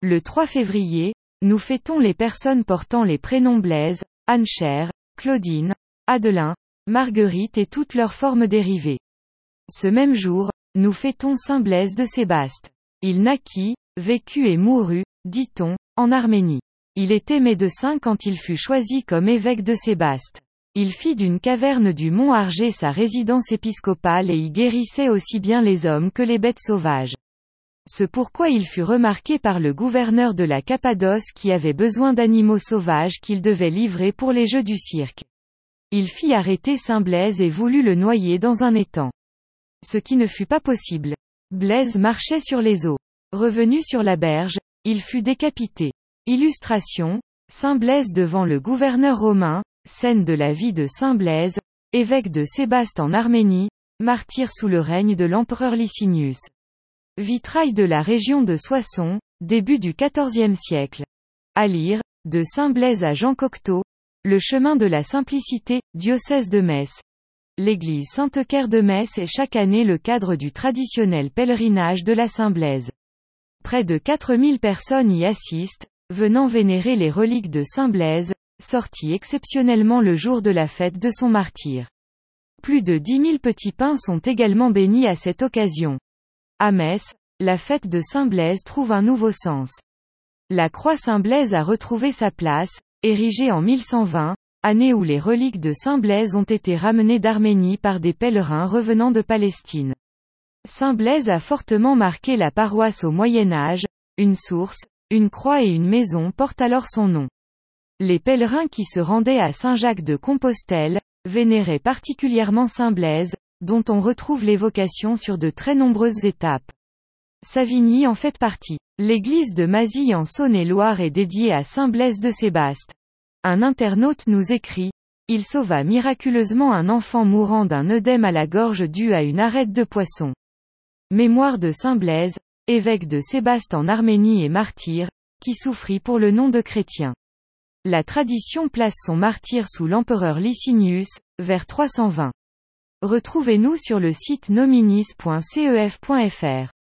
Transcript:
Le 3 février, nous fêtons les personnes portant les prénoms Blaise, Anne-Cher, Claudine, Adelin, Marguerite et toutes leurs formes dérivées. Ce même jour, nous fêtons Saint Blaise de Sébaste. Il naquit, vécut et mourut, dit-on, en Arménie. Il était médecin quand il fut choisi comme évêque de Sébaste. Il fit d'une caverne du mont Argé sa résidence épiscopale et y guérissait aussi bien les hommes que les bêtes sauvages. Ce pourquoi il fut remarqué par le gouverneur de la Cappadoce qui avait besoin d'animaux sauvages qu'il devait livrer pour les jeux du cirque. Il fit arrêter Saint Blaise et voulut le noyer dans un étang. Ce qui ne fut pas possible. Blaise marchait sur les eaux. Revenu sur la berge, il fut décapité. Illustration, Saint Blaise devant le gouverneur romain, scène de la vie de Saint Blaise, évêque de Sébaste en Arménie, martyr sous le règne de l'empereur Licinius. Vitrail de la région de Soissons, début du XIVe siècle. À lire, de Saint-Blaise à Jean Cocteau, Le chemin de la simplicité, diocèse de Metz. L'église Sainte-Caire de Metz est chaque année le cadre du traditionnel pèlerinage de la Saint-Blaise. Près de 4000 personnes y assistent, venant vénérer les reliques de Saint-Blaise, sorties exceptionnellement le jour de la fête de son martyr. Plus de 10 000 petits pains sont également bénis à cette occasion. À Metz, la fête de Saint-Blaise trouve un nouveau sens. La croix Saint-Blaise a retrouvé sa place, érigée en 1120, année où les reliques de Saint-Blaise ont été ramenées d'Arménie par des pèlerins revenant de Palestine. Saint-Blaise a fortement marqué la paroisse au Moyen Âge, une source, une croix et une maison portent alors son nom. Les pèlerins qui se rendaient à Saint-Jacques de Compostelle, vénéraient particulièrement Saint-Blaise, dont on retrouve l'évocation sur de très nombreuses étapes. Savigny en fait partie. L'église de Mazie en Saône-et-Loire est dédiée à Saint Blaise de Sébaste. Un internaute nous écrit, il sauva miraculeusement un enfant mourant d'un œdème à la gorge dû à une arête de poisson. Mémoire de Saint Blaise, évêque de Sébaste en Arménie et martyr, qui souffrit pour le nom de chrétien. La tradition place son martyr sous l'empereur Licinius, vers 320. Retrouvez-nous sur le site nominis.cef.fr.